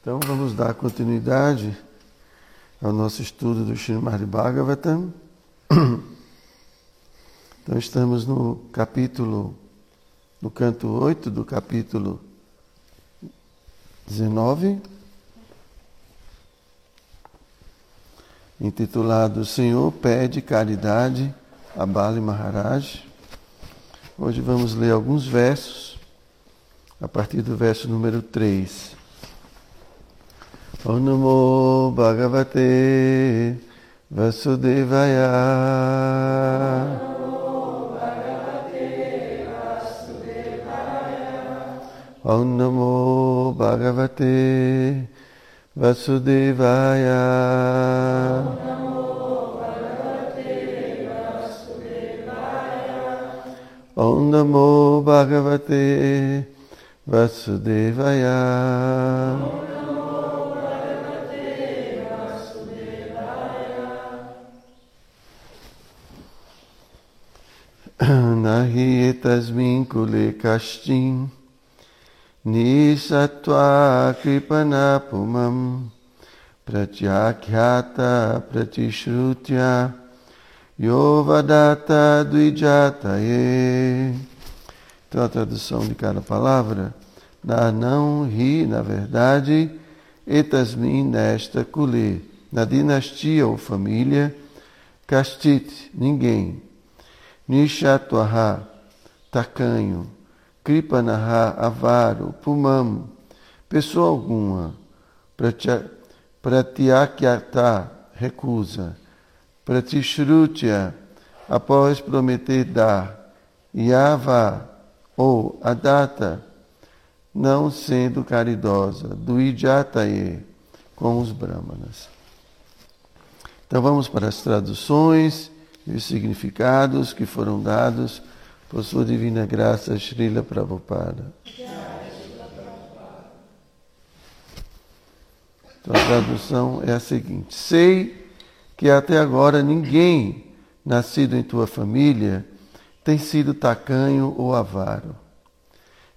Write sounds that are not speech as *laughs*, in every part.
Então vamos dar continuidade ao nosso estudo do Srimad Bhagavatam. Então estamos no capítulo, no canto 8 do capítulo 19, intitulado Senhor pede caridade a Bali Maharaj. Hoje vamos ler alguns versos, a partir do verso número 3. Om Namo Bhagavate Vasudevaya. Om Namo Bhagavate Vasudevaya. Om Namo Bhagavate Vasudevaya. Nahi etasmin kule kashtin. Nisatva kripana pumam. Pratyakhyata pratishrutya. Yovadata dvijataye. Então a tradução de cada palavra, na não ri, na verdade, etasmin nesta kule, na dinastia ou família, kastit, ninguém, Nishatwaha, tacanho, Kripanaha, avaro, pumam, pessoa alguma, Pratyakyata, recusa, Pratishrutya, após prometer dar, Yava, ou Adata, não sendo caridosa, do Ijataye, com os Brahmanas. Então vamos para as traduções e os significados que foram dados por sua divina graça Srila Prabhupada. Então, a tradução é a seguinte: Sei que até agora ninguém nascido em tua família tem sido tacanho ou avaro.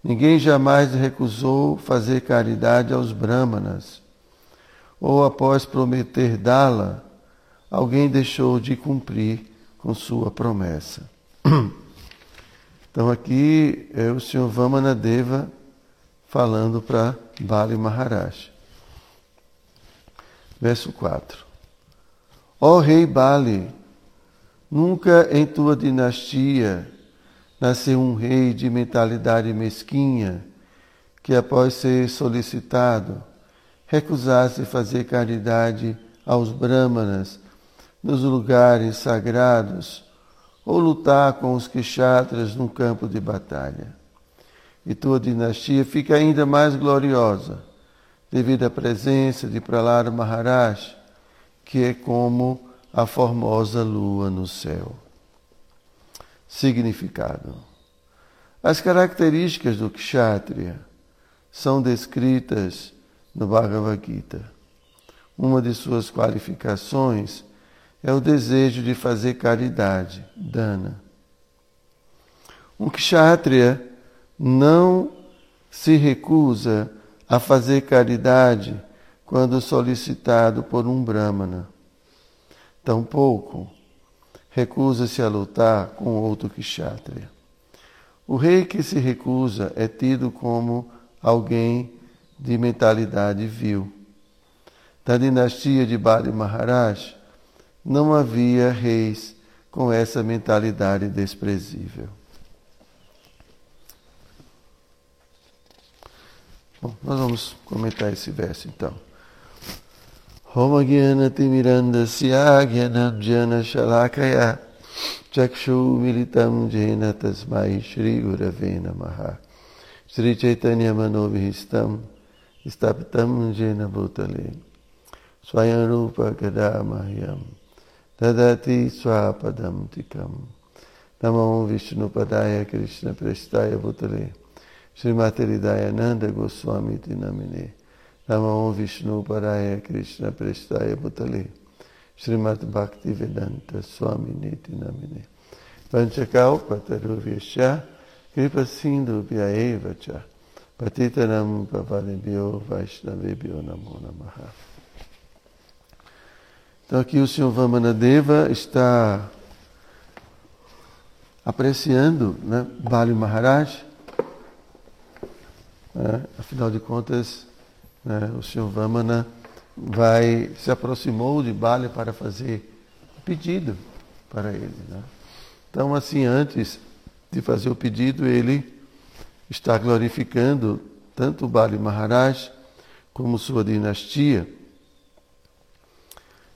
Ninguém jamais recusou fazer caridade aos brahmanas, ou após prometer dá-la, alguém deixou de cumprir com sua promessa. *clears throat* Então aqui é o Senhor Vamanadeva falando para Bali Maharaj. Verso 4. Ó rei Bali, nunca em tua dinastia nasceu um rei de mentalidade mesquinha que após ser solicitado recusasse fazer caridade aos brahmanas nos lugares sagrados ou lutar com os kshatras num campo de batalha. E tua dinastia fica ainda mais gloriosa devido à presença de Prahlada Maharaj, que é como a formosa lua no céu. Significado: As características do kshatriya são descritas no Bhagavad Gita. Uma de suas qualificações é o desejo de fazer caridade, dana. Um kshatriya não se recusa a fazer caridade quando solicitado por um brahmana. Tampouco recusa-se a lutar com outro kshatriya. O rei que se recusa é tido como alguém de mentalidade vil. Da dinastia de Bali Maharaj, não havia reis com essa mentalidade desprezível. Bom, nós vamos comentar esse verso então. Homagyan Timiranda Syagyananjana Shalakaya Chakshu Militam Jena Tasmai Shri Gurave Namaha Shri Chaitanya Manovihistam Istapitam Jena Bhutale Swayam Rupa Gadamahyam Tadati Swapadam Tikam. Namo Vishnu Padaya Krishna Prestaya Bhutale. Srimati Nanda Goswami Tinamine. Namo Vishnu Padaya Krishna Prestaya Bhutale. Srimati Bhakti Vedanta Swami Niti Namine. Panchakau Pataruvesha Kripa Sindhu Vyaeva Cha Patitanam Pavanebhyo Vaishnavebhyo Namo Namaha. Então aqui o Sr. Vamanadeva está apreciando né, Bali Maharaj. Né, afinal de contas, né, o Sr. Vamana vai, se aproximou de Bali para fazer pedido para ele. Né? Então, assim, antes de fazer o pedido, ele está glorificando tanto Bali Maharaj como sua dinastia.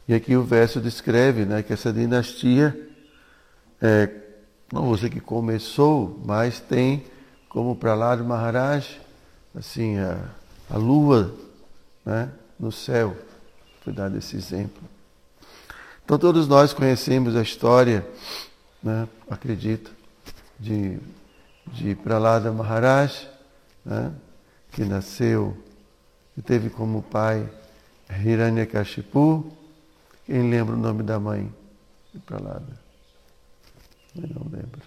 E aqui o verso descreve né, que essa dinastia, é, não dizer que começou, mas tem como para lá de Maharaj, assim, a, a lua né, no céu. Foi dado esse exemplo. Então todos nós conhecemos a história, né, acredito, de, de Pralada Maharaj, né, que nasceu e teve como pai Hiranyakashipu. Quem lembra o nome da mãe de Pralada? Eu não lembro.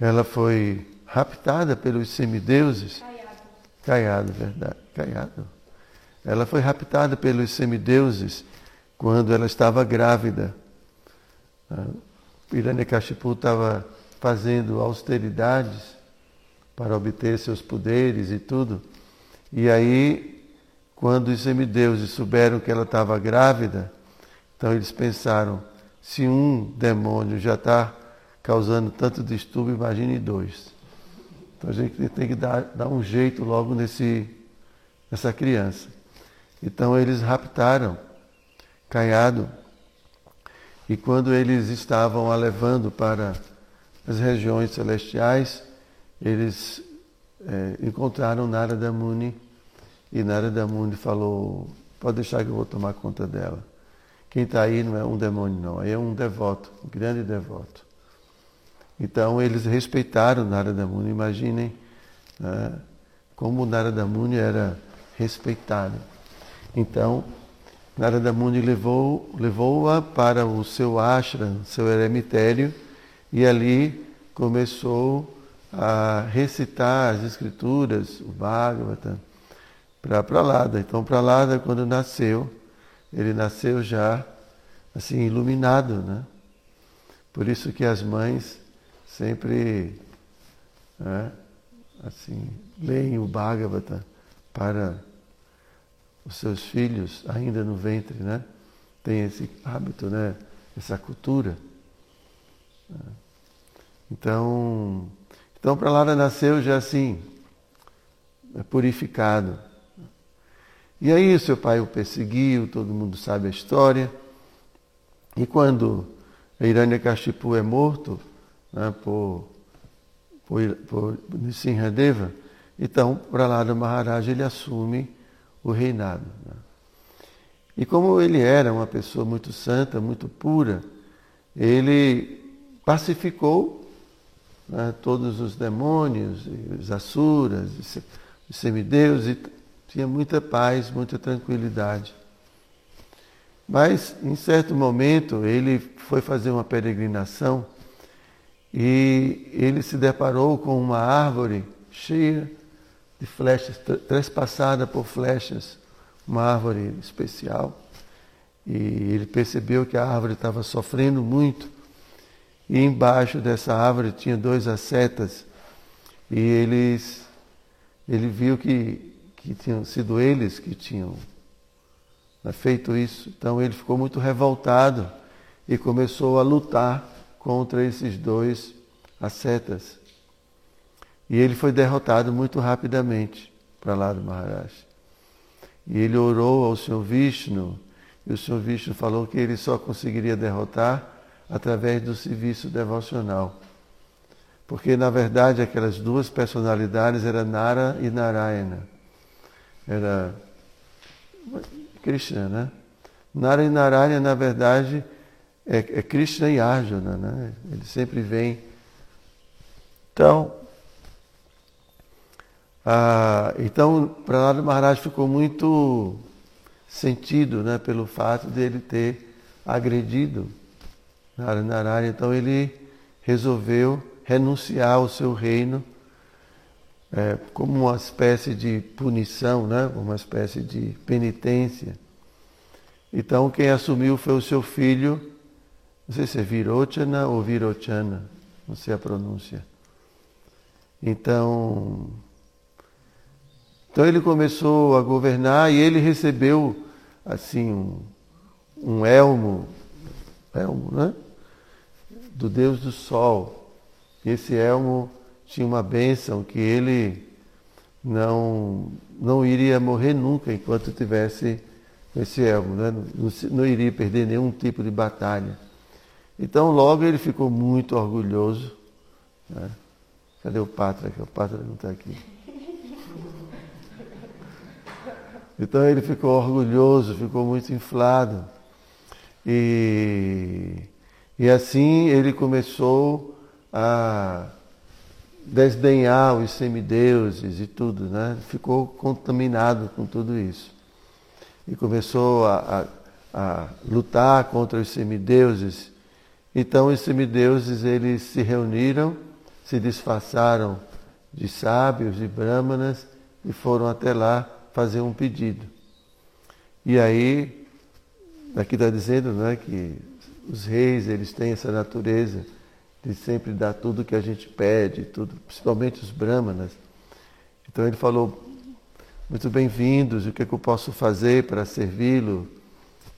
Ela foi raptada pelos semideuses. Caiado. Caiado, verdade. Caiado. Ela foi raptada pelos semideuses quando ela estava grávida. Hiranyakashipu estava fazendo austeridades para obter seus poderes e tudo. E aí, quando os semideuses souberam que ela estava grávida, então eles pensaram, se um demônio já está causando tanto distúrbio, imagine dois. Então a gente tem que dar, dar um jeito logo nesse, nessa criança. Então eles raptaram Caiado e quando eles estavam a levando para as regiões celestiais, eles é, encontraram Narada Muni e Narada Muni falou: Pode deixar que eu vou tomar conta dela. Quem está aí não é um demônio, não, aí é um devoto, um grande devoto. Então eles respeitaram Narada Muni, imaginem né, como Narada Muni era respeitado. Então, Narada Muni levou, levou-a para o seu ashram, seu eremitério, e ali começou a recitar as escrituras, o Bhagavata, para Pralada. Então, Pralada, quando nasceu, ele nasceu já assim, iluminado, né? Por isso que as mães sempre né, assim, leem o Bhagavata para os seus filhos ainda no ventre, né? Tem esse hábito, né? Essa cultura. Então, então lá nasceu já assim, purificado. E aí seu pai o perseguiu, todo mundo sabe a história. E quando Hiranyakashipu é morto né, por, por, por Nissinhadeva, então Pralada Maharaj ele assume o reinado. Né? E como ele era uma pessoa muito santa, muito pura, ele pacificou né, todos os demônios, os asuras, os semideus, e tinha muita paz, muita tranquilidade. Mas, em certo momento, ele foi fazer uma peregrinação e ele se deparou com uma árvore cheia de flechas, trespassada por flechas, uma árvore especial. E ele percebeu que a árvore estava sofrendo muito. E embaixo dessa árvore tinha dois ascetas. E eles, ele viu que, que tinham sido eles que tinham né, feito isso. Então ele ficou muito revoltado e começou a lutar contra esses dois ascetas. E ele foi derrotado muito rapidamente para lá do Maharaj. E ele orou ao Senhor Vishnu, e o Senhor Vishnu falou que ele só conseguiria derrotar através do serviço devocional. Porque, na verdade, aquelas duas personalidades eram Nara e Narayana. Era Krishna, né? Nara e Narayana, na verdade, é, é Krishna e Arjuna, né? Ele sempre vem. Então, ah, então, Prahlada Maharaj ficou muito sentido né, pelo fato dele ter agredido Narayana. Então, ele resolveu renunciar ao seu reino é, como uma espécie de punição, né? uma espécie de penitência. Então quem assumiu foi o seu filho, não sei se é Virochana ou Virochana, não sei a pronúncia. Então, então ele começou a governar e ele recebeu assim um, um elmo, elmo, né? Do Deus do Sol. Esse elmo tinha uma bênção que ele não, não iria morrer nunca enquanto tivesse esse elmo, né? não, não iria perder nenhum tipo de batalha. Então logo ele ficou muito orgulhoso. Né? Cadê o Pátria? O Pátria não está aqui. Então ele ficou orgulhoso, ficou muito inflado. E, e assim ele começou a desdenhar os semideuses e tudo, né? Ficou contaminado com tudo isso. E começou a, a, a lutar contra os semideuses. Então os semideuses eles se reuniram, se disfarçaram de sábios, de brahmanas e foram até lá fazer um pedido. E aí, aqui está dizendo né, que os reis eles têm essa natureza de sempre dar tudo que a gente pede, tudo, principalmente os brahmanas. Então ele falou, muito bem-vindos, o que, é que eu posso fazer para servi-lo?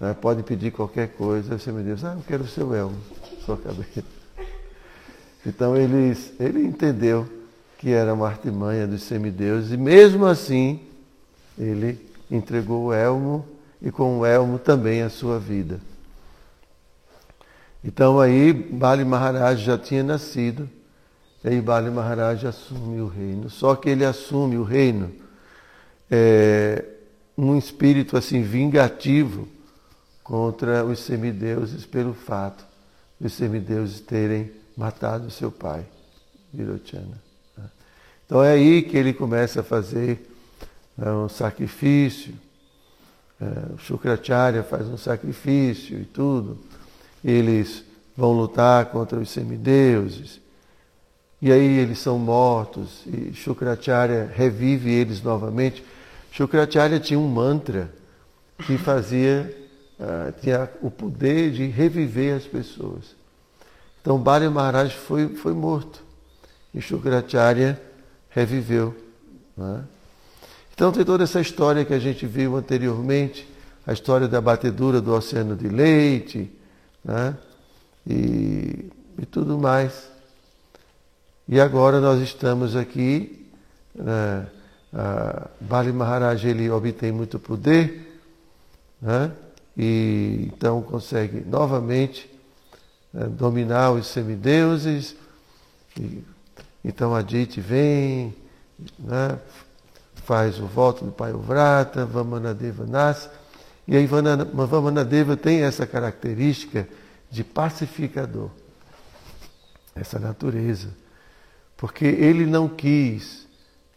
Né, pode pedir qualquer coisa. Você me diz, ah, eu quero o seu elmo, sua cabeça. Então ele, ele entendeu que era uma artimanha dos semideuses e mesmo assim ele entregou o elmo e com o elmo também a sua vida. Então aí Bali Maharaj já tinha nascido, e aí Bali Maharaj assume o reino. Só que ele assume o reino é, um espírito assim vingativo contra os semideuses pelo fato de os semideuses terem matado seu pai, Virochana. Então é aí que ele começa a fazer é um sacrifício. É, o Shukracharya faz um sacrifício e tudo. Eles vão lutar contra os semideuses. E aí eles são mortos e Shukracharya revive eles novamente. Shukracharya tinha um mantra que fazia, uh, tinha o poder de reviver as pessoas. Então Bali Maharaj foi, foi morto e Shukracharya reviveu. Né? Então tem toda essa história que a gente viu anteriormente, a história da batedura do oceano de leite, né? e, e tudo mais. E agora nós estamos aqui, né? Bali Maharaj ele obtém muito poder, né? e então consegue novamente né, dominar os semideuses. E, então a Dite vem, né? faz o voto do Pai Vrata, Vamanadeva nasce. E aí Vamanadeva tem essa característica de pacificador, essa natureza. Porque ele não quis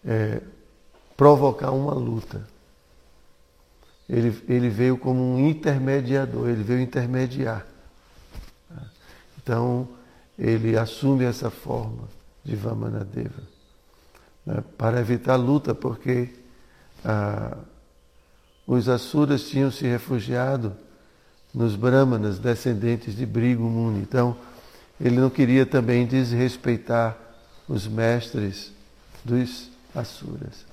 é, provocar uma luta. Ele, ele veio como um intermediador, ele veio intermediar. Então, ele assume essa forma de Vamanadeva né, para evitar luta, porque ah, os Asuras tinham se refugiado nos Brahmanas, descendentes de Brigo Muni. Então, ele não queria também desrespeitar os mestres dos Asuras.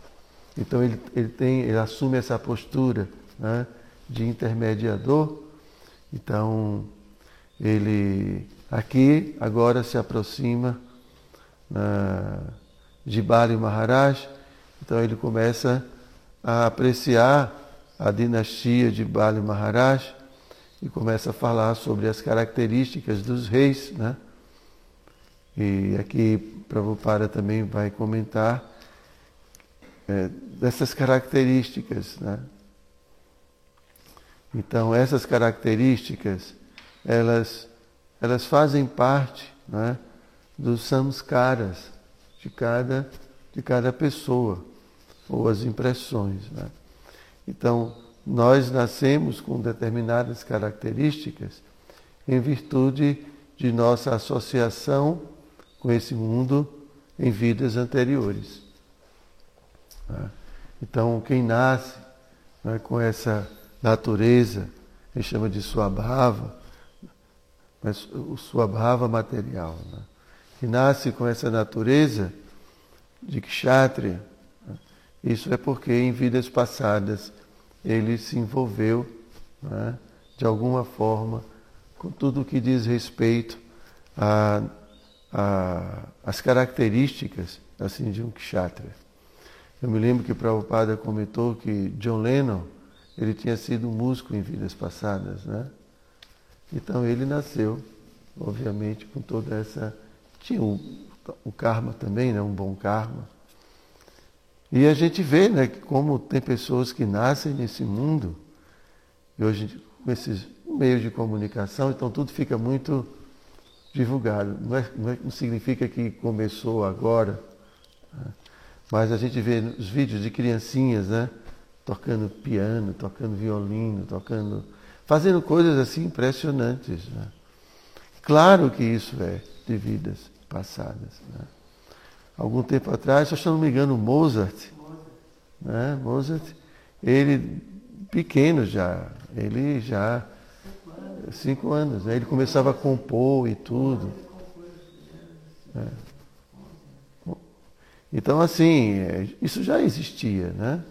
Então, ele, ele, tem, ele assume essa postura né, de intermediador. Então, ele aqui agora se aproxima. Ah, de Bali Maharaj. Então ele começa a apreciar a dinastia de Bali Maharaj e começa a falar sobre as características dos reis. Né? E aqui Prabhupada também vai comentar é, dessas características. Né? Então essas características, elas, elas fazem parte né, dos samskaras de cada, de cada pessoa, ou as impressões. Né? Então, nós nascemos com determinadas características em virtude de nossa associação com esse mundo em vidas anteriores. Né? Então, quem nasce né, com essa natureza, ele chama de Swabhava, mas o Swabhava material, né? que nasce com essa natureza de Kshatriya? Isso é porque em vidas passadas ele se envolveu né, de alguma forma com tudo o que diz respeito às características assim, de um kshatriya. Eu me lembro que Prabhupada comentou que John Lennon ele tinha sido músico em vidas passadas, né? Então ele nasceu, obviamente, com toda essa. Tinha o, o karma também, né? um bom karma. E a gente vê né, como tem pessoas que nascem nesse mundo, e hoje com esses meios de comunicação, então tudo fica muito divulgado. Não, é, não, é, não significa que começou agora, né? mas a gente vê os vídeos de criancinhas, né? Tocando piano, tocando violino, tocando. fazendo coisas assim impressionantes. Né? Claro que isso é de vidas passadas. Né? Algum tempo atrás, se eu não me engano, Mozart, né? Mozart, ele pequeno já, ele já cinco anos, né? ele começava a compor e tudo. É. Então assim, é, isso já existia, né?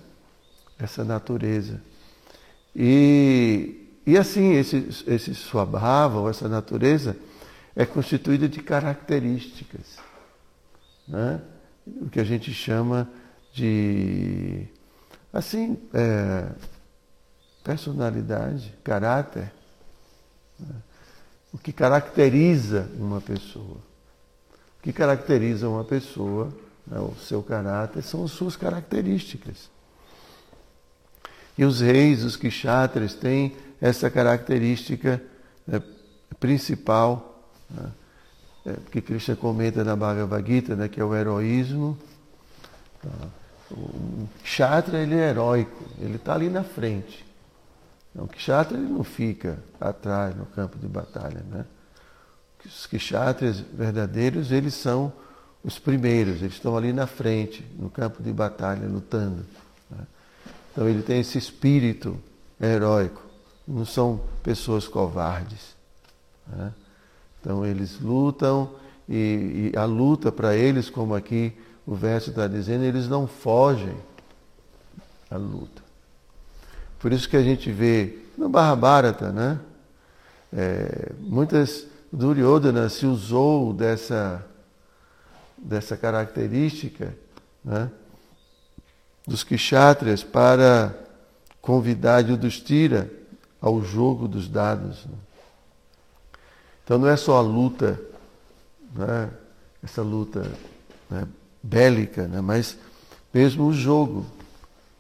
Essa natureza. E, e assim, esse, esse swabhava, ou essa natureza, é constituída de características né? o que a gente chama de assim é, personalidade, caráter, né? o que caracteriza uma pessoa. O que caracteriza uma pessoa, né, o seu caráter, são as suas características. E os reis, os kshatras, têm essa característica né, principal. Né, é, que Krishna comenta na Bhagavad Gita, né, que é o heroísmo. Tá? O Kshatra ele é heróico, ele está ali na frente. O Kshatra ele não fica atrás no campo de batalha. Né? Os Kshatras verdadeiros, eles são os primeiros, eles estão ali na frente, no campo de batalha, lutando. Né? Então ele tem esse espírito heróico, não são pessoas covardes. Né? Então eles lutam e, e a luta para eles, como aqui o verso está dizendo, eles não fogem à luta. Por isso que a gente vê no Mahabharata, né? É, muitas Duryodhana se usou dessa, dessa característica né? dos kshatriyas para convidar Yudhishthira ao jogo dos dados. Né? Então não é só a luta, né, essa luta né, bélica, né, mas mesmo o jogo.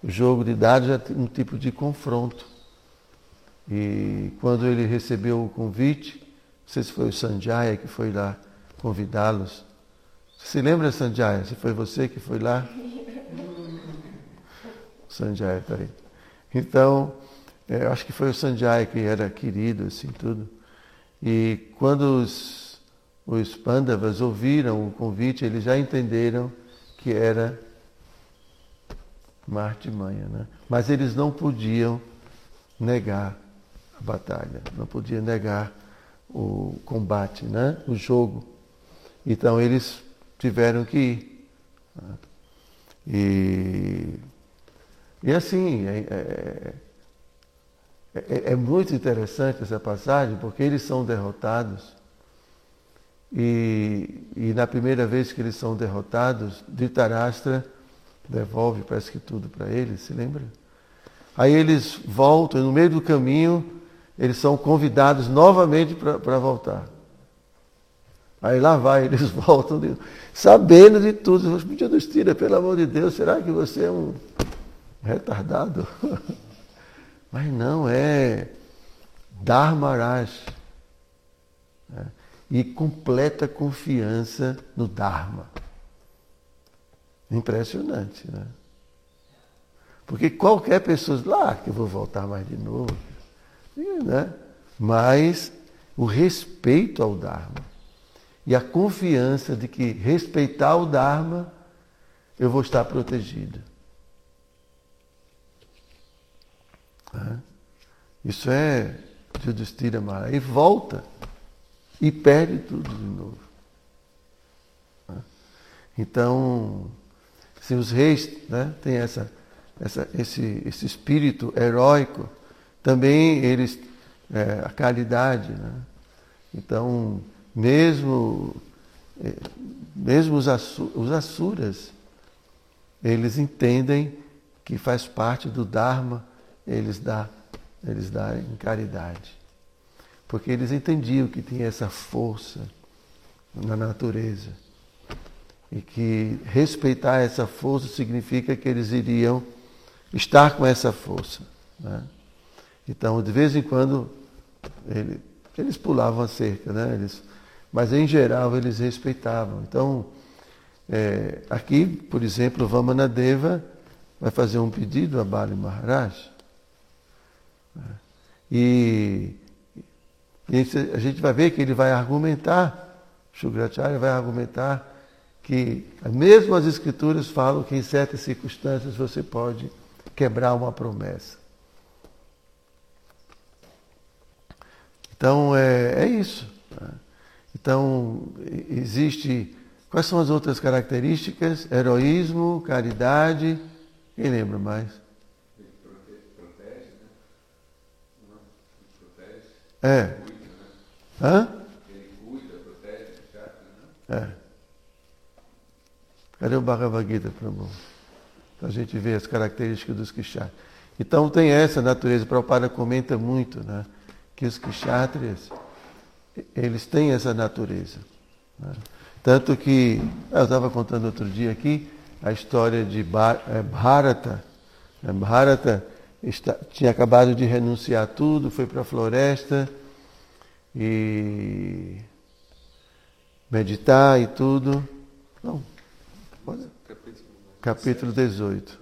O jogo de dados é um tipo de confronto. E quando ele recebeu o convite, não sei se foi o Sanjaya que foi lá convidá-los. Você se lembra, Sanjaya? Se foi você que foi lá? O *laughs* Sanjaya está aí. Então, é, eu acho que foi o Sanjaya que era querido, assim, tudo. E quando os, os Pandavas ouviram o convite, eles já entenderam que era uma artimanha. Né? Mas eles não podiam negar a batalha, não podiam negar o combate, né? o jogo. Então eles tiveram que ir. Né? E, e assim, é, é, é, é, muito interessante essa passagem, porque eles são derrotados. E, e na primeira vez que eles são derrotados, Dhritarashtra devolve, parece que tudo para eles, se lembra? Aí eles voltam, e no meio do caminho, eles são convidados novamente para voltar. Aí lá vai, *laughs* eles voltam, sabendo de tudo. Podia nos tira, pelo amor de Deus, será que você é um retardado? *laughs* Mas não, é Dharmaraj. Né? E completa confiança no Dharma. Impressionante, né? Porque qualquer pessoa, lá ah, que eu vou voltar mais de novo, né? mas o respeito ao Dharma e a confiança de que respeitar o Dharma eu vou estar protegido. Isso é Judistira Maharaj. E volta e perde tudo de novo. Então, se os reis né, têm essa, essa, esse, esse espírito heróico, também eles, é, a caridade. Né? Então, mesmo, é, mesmo os, os asuras, eles entendem que faz parte do Dharma eles dar, eles darem caridade. Porque eles entendiam que tinha essa força na natureza. E que respeitar essa força significa que eles iriam estar com essa força. Né? Então, de vez em quando, ele, eles pulavam a cerca, né? Eles, mas em geral eles respeitavam. Então, é, aqui, por exemplo, Vamanadeva vai fazer um pedido a Bali Maharaj. E, e a gente vai ver que ele vai argumentar, Shukracharya vai argumentar que mesmo as escrituras falam que em certas circunstâncias você pode quebrar uma promessa. Então é, é isso. Né? Então existe. Quais são as outras características? Heroísmo, caridade. Quem lembra mais? Protege, né? Protege. É. Hã? Ele cuida, protege, É. Cadê o Bhagavad Gita, Prabhu? Para a gente ver as características dos Kishas. Então tem essa natureza, Prabhupada comenta muito, né? que os kshatriyas, eles têm essa natureza. Né? Tanto que, eu estava contando outro dia aqui, a história de eh, Bharata. Né? Bharata está, tinha acabado de renunciar tudo, foi para a floresta e meditar e tudo. Não, pode. Capítulo 18.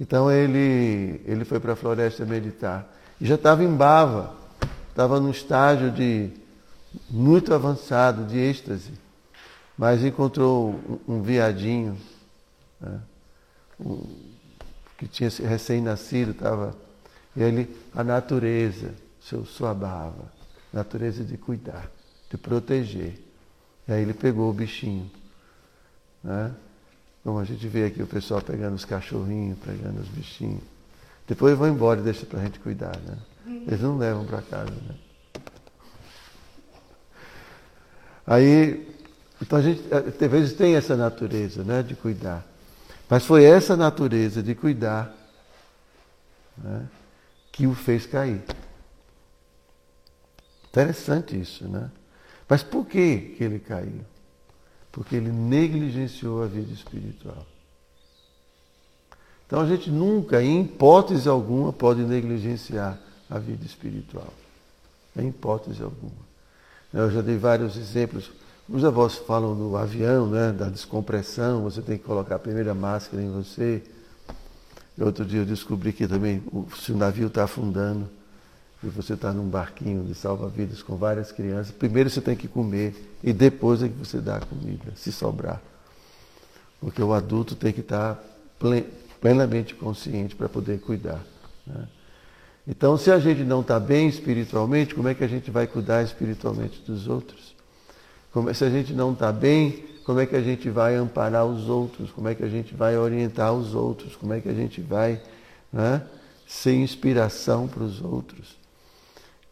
Então ele, ele foi para a floresta meditar. E já estava em bava, estava num estágio de muito avançado, de êxtase. Mas encontrou um, um viadinho, né, um, que tinha recém-nascido, estava. E ele, a natureza, seu suabava, natureza de cuidar, de proteger. E aí ele pegou o bichinho. Né? Como a gente vê aqui o pessoal pegando os cachorrinhos, pegando os bichinhos. Depois vão embora e deixa para a gente cuidar, né? Eles não levam para casa, né? Aí, então a gente, às vezes tem essa natureza, né, de cuidar. Mas foi essa natureza de cuidar né, que o fez cair. Interessante isso, né? Mas por que, que ele caiu? Porque ele negligenciou a vida espiritual. Então a gente nunca, em hipótese alguma, pode negligenciar a vida espiritual. Em hipótese alguma. Eu já dei vários exemplos. Os avós falam do avião, né, da descompressão, você tem que colocar a primeira máscara em você. Outro dia eu descobri que também, se o navio está afundando, e você está num barquinho de salva-vidas com várias crianças, primeiro você tem que comer e depois é que você dá a comida, se sobrar. Porque o adulto tem que estar tá plenamente consciente para poder cuidar. Né? Então, se a gente não está bem espiritualmente, como é que a gente vai cuidar espiritualmente dos outros? Como, se a gente não está bem, como é que a gente vai amparar os outros? Como é que a gente vai orientar os outros? Como é que a gente vai né, ser inspiração para os outros?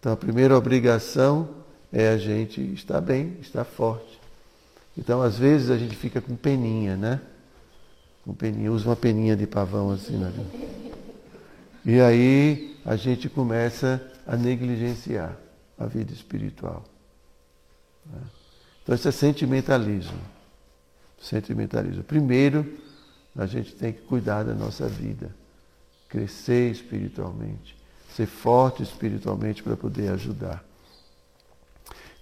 Então, a primeira obrigação é a gente estar bem, estar forte. Então, às vezes, a gente fica com peninha, né? Com peninha, usa uma peninha de pavão assim, né? E aí a gente começa a negligenciar a vida espiritual. Né? Então, isso é sentimentalismo. Sentimentalismo. Primeiro, a gente tem que cuidar da nossa vida, crescer espiritualmente ser forte espiritualmente para poder ajudar.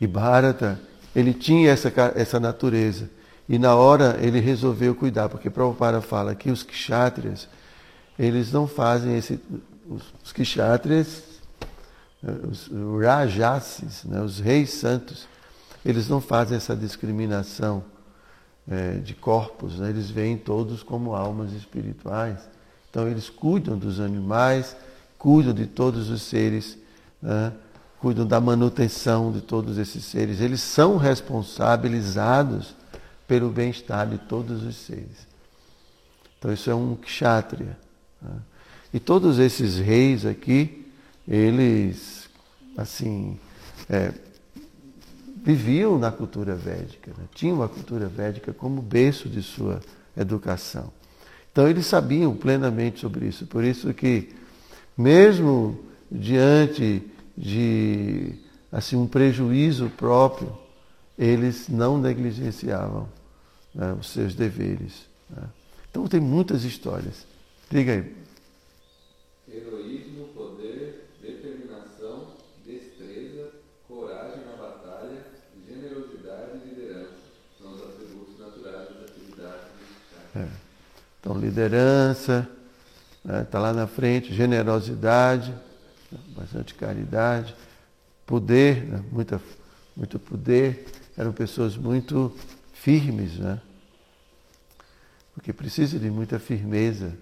E Bharata, ele tinha essa, essa natureza. E na hora ele resolveu cuidar, porque Prabhupada fala que os kshatriyas, eles não fazem esse. Os, kshatriyas, os rajasis, né, os reis santos, eles não fazem essa discriminação é, de corpos, né, eles veem todos como almas espirituais. Então eles cuidam dos animais, cuidam de todos os seres, né? cuidam da manutenção de todos esses seres. Eles são responsabilizados pelo bem-estar de todos os seres. Então isso é um kshatriya. Né? E todos esses reis aqui, eles, assim, é, viviam na cultura védica, né? tinham a cultura védica como berço de sua educação. Então eles sabiam plenamente sobre isso. Por isso que, mesmo diante de assim um prejuízo próprio, eles não negligenciavam né, os seus deveres. Né? Então tem muitas histórias. Diga aí. Heroísmo, poder, determinação, destreza, coragem na batalha, generosidade e liderança são os atributos naturais das atividades é. Então, liderança, está né, tá lá na frente, generosidade, bastante caridade, poder, né, muita, muito poder. Eram pessoas muito firmes, né? porque precisa de muita firmeza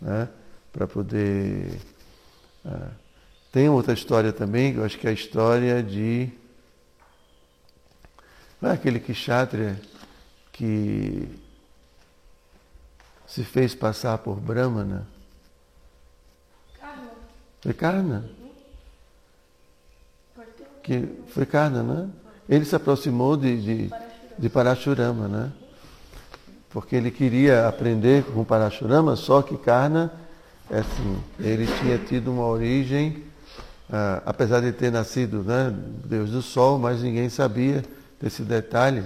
né? para poder. Ah, tem outra história também, eu acho que é a história de. Não é aquele Kshatriya que se fez passar por Brahmana? Karna. Foi Karna? Que foi Karna, né? Ele se aproximou de, de, de Parashurama, né? Porque ele queria aprender com Parashurama, só que Karna, é assim, ele tinha tido uma origem, ah, apesar de ter nascido, né, Deus do Sol, mas ninguém sabia desse detalhe.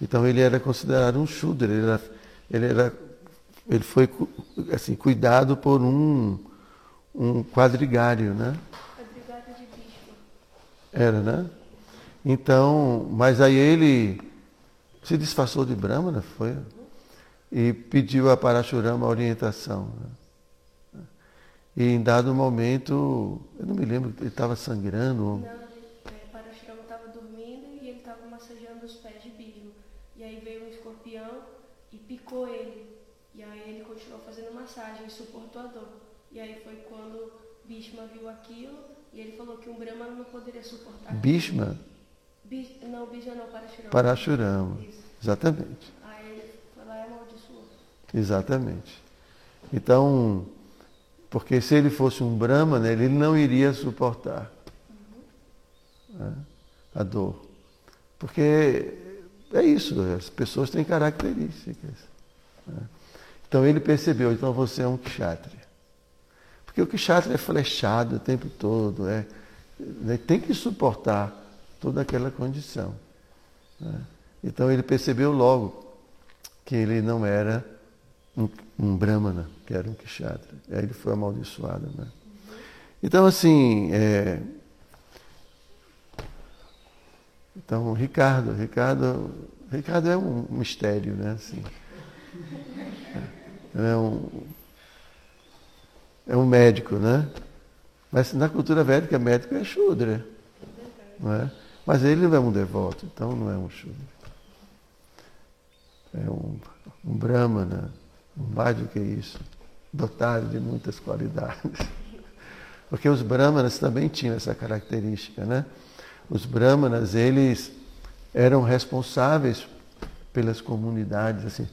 Então ele era considerado um Shudra, ele, era, ele, era, ele foi assim, cuidado por um, um quadrigário, né? Quadrigário de Bhishma. Era, né? Então, mas aí ele se disfarçou de Brahmana, foi? E pediu a Parashurama a orientação. Né? E em dado momento, eu não me lembro, ele estava sangrando. Não, ele, é, Parashurama estava dormindo e ele estava massageando os pés de Bhishma. E aí veio um escorpião e picou ele. E aí ele continuou e suportou a dor. E aí foi quando Bhishma viu aquilo e ele falou que um Brahma não poderia suportar. Bhishma? Bi- não, Bhishma não, Parashurama. Parashurama. Isso. Exatamente. Aí ele foi lá e amaldiçoou. Exatamente. Então, porque se ele fosse um Brahmana, ele não iria suportar né, a dor. Porque é isso, as pessoas têm características. né. Então ele percebeu, então você é um kshatriya. Porque o kshatriya é flechado o tempo todo, é, né, tem que suportar toda aquela condição. né. Então ele percebeu logo que ele não era um, um brahmana, que era um kshatriya. Aí ele foi amaldiçoado. Né? Então, assim, é... então, Ricardo, Ricardo, Ricardo é um mistério, né? Assim, é um, é um médico, né? Mas na cultura védica, médico é Shudra. Não é? Mas ele não é um devoto, então não é um Shudra. É um, um Brahmana, mais do que isso, dotado de muitas qualidades. Porque os Brahmanas também tinham essa característica, né? Os Brahmanas, eles eram responsáveis pelas comunidades, assim,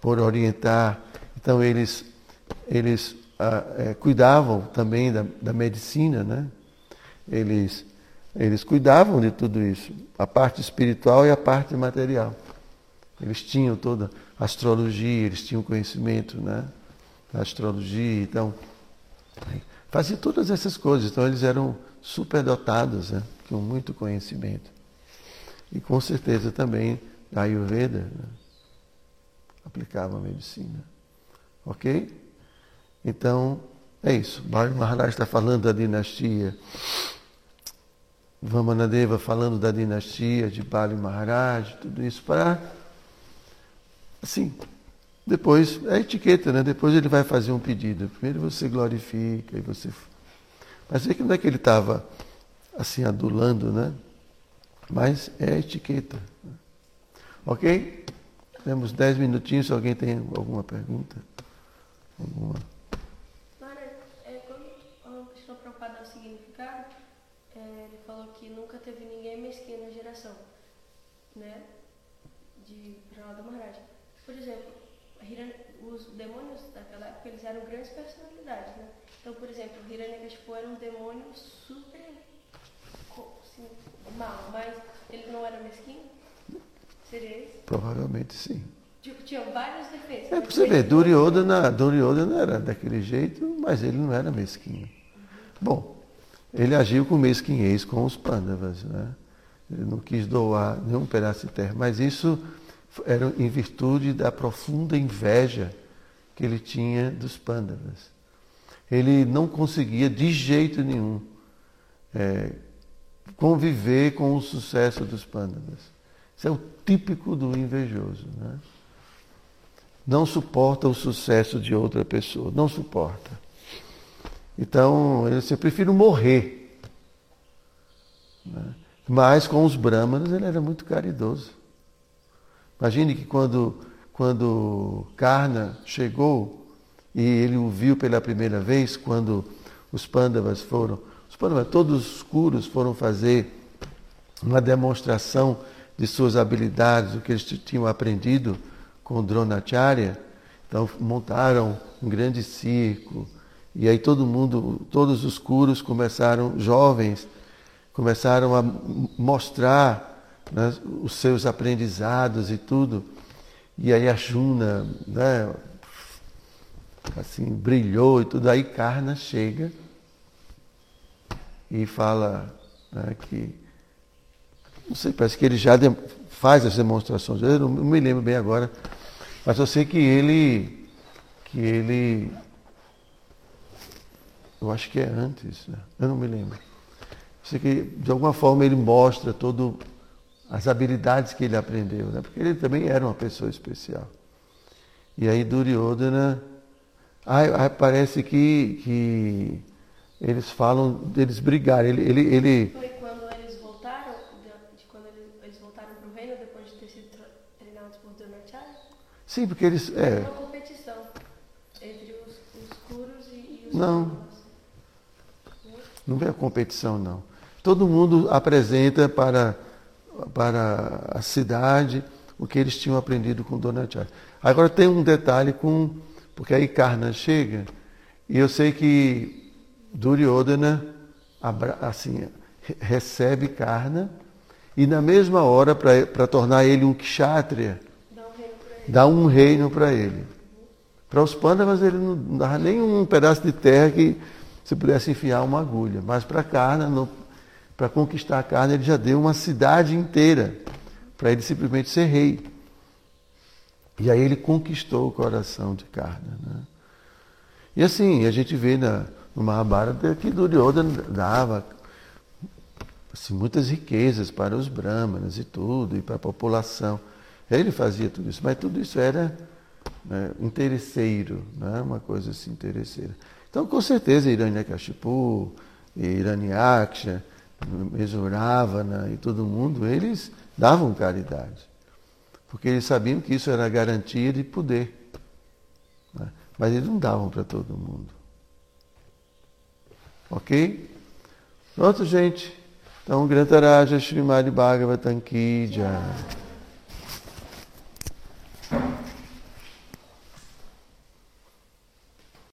por orientar. Então, eles, eles ah, eh, cuidavam também da, da medicina, né? Eles, eles cuidavam de tudo isso, a parte espiritual e a parte material. Eles tinham toda a astrologia, eles tinham conhecimento né, da astrologia, então faziam todas essas coisas. Então eles eram superdotados, né, tinham muito conhecimento. E com certeza também da Ayurveda né, aplicava a medicina. Ok? Então, é isso. Bali Maharaj está falando da dinastia. Vamanadeva falando da dinastia de Bali Maharaj, tudo isso para Assim, depois, é etiqueta, né? Depois ele vai fazer um pedido. Primeiro você glorifica e você. Mas vê que não é que ele estava assim adulando, né? Mas é etiqueta. Ok? Temos dez minutinhos, se alguém tem alguma pergunta. Alguma. Mara, é, Prabhupada dar o significado, é, ele falou que nunca teve ninguém mesquinho na geração, né? De Pranada Maharaj. Por exemplo, os demônios daquela época, eles eram grandes personalidades, né? Então, por exemplo, Hiranyakashipu era um demônio super assim, mal, mas ele não era mesquinho? Seria isso? Provavelmente sim. Tipo, tinha vários defeitos. É para você ver, Duryodhana, Duryodhana era daquele jeito, mas ele não era mesquinho. Bom, ele agiu com mesquinhez com os Pandavas, né? Ele não quis doar nenhum pedaço de terra, mas isso era em virtude da profunda inveja que ele tinha dos Pandavas. Ele não conseguia de jeito nenhum é, conviver com o sucesso dos Pandavas. Isso é o típico do invejoso, né? não suporta o sucesso de outra pessoa, não suporta. Então, ele disse, eu prefiro morrer. Né? Mas com os brahmanas ele era muito caridoso. Imagine que quando, quando Karna chegou e ele o viu pela primeira vez, quando os Pandavas foram, os Pandavas, todos os Kurus foram fazer uma demonstração de suas habilidades, o que eles tinham aprendido com Dronacharya. Então montaram um grande circo e aí todo mundo, todos os curos começaram, jovens, começaram a mostrar né, os seus aprendizados e tudo. E aí a Juna, né, assim, brilhou e tudo. Aí Karna chega e fala né, que não sei, parece que ele já faz as demonstrações. Eu não me lembro bem agora, mas eu sei que ele, que ele, eu acho que é antes, né? eu não me lembro. Eu sei que de alguma forma ele mostra todo as habilidades que ele aprendeu, né? Porque ele também era uma pessoa especial. E aí Duryodhana, ah, ah, parece que, que eles falam deles brigarem. Ele, ele, ele Foi quando eles voltaram, de, de quando eles, eles voltaram para o reino depois de ter sido tre- treinados por Dronacharya? Sim, porque eles, é, Uma competição entre os, os Kurus e, e os Não. Pandavas. Não a competição, não. Todo mundo apresenta para, para a cidade o que eles tinham aprendido com Donacharya. Agora tem um detalhe com. Porque aí Karna chega, e eu sei que Duryodhana assim, re- recebe Karna, e na mesma hora, para tornar ele um kshatriya, Dá um reino para ele. Para os Pandavas ele não dava nem um pedaço de terra que se pudesse enfiar uma agulha. Mas para Karna, para conquistar a Karna, ele já deu uma cidade inteira para ele simplesmente ser rei. E aí ele conquistou o coração de Karna. Né? E assim, a gente vê na, no Mahabharata que Duryodhana dava assim, muitas riquezas para os brahmanas e tudo, e para a população. Ele fazia tudo isso, mas tudo isso era né, interesseiro, né, uma coisa assim interesseira. Então, com certeza, Hiranyakashipu, Hiranyaksha, Mesuravana e todo mundo, eles davam caridade. Porque eles sabiam que isso era garantia de poder. né, Mas eles não davam para todo mundo. Ok? Pronto, gente. Então, Grantaraja Srimad Bhagavatam Ki.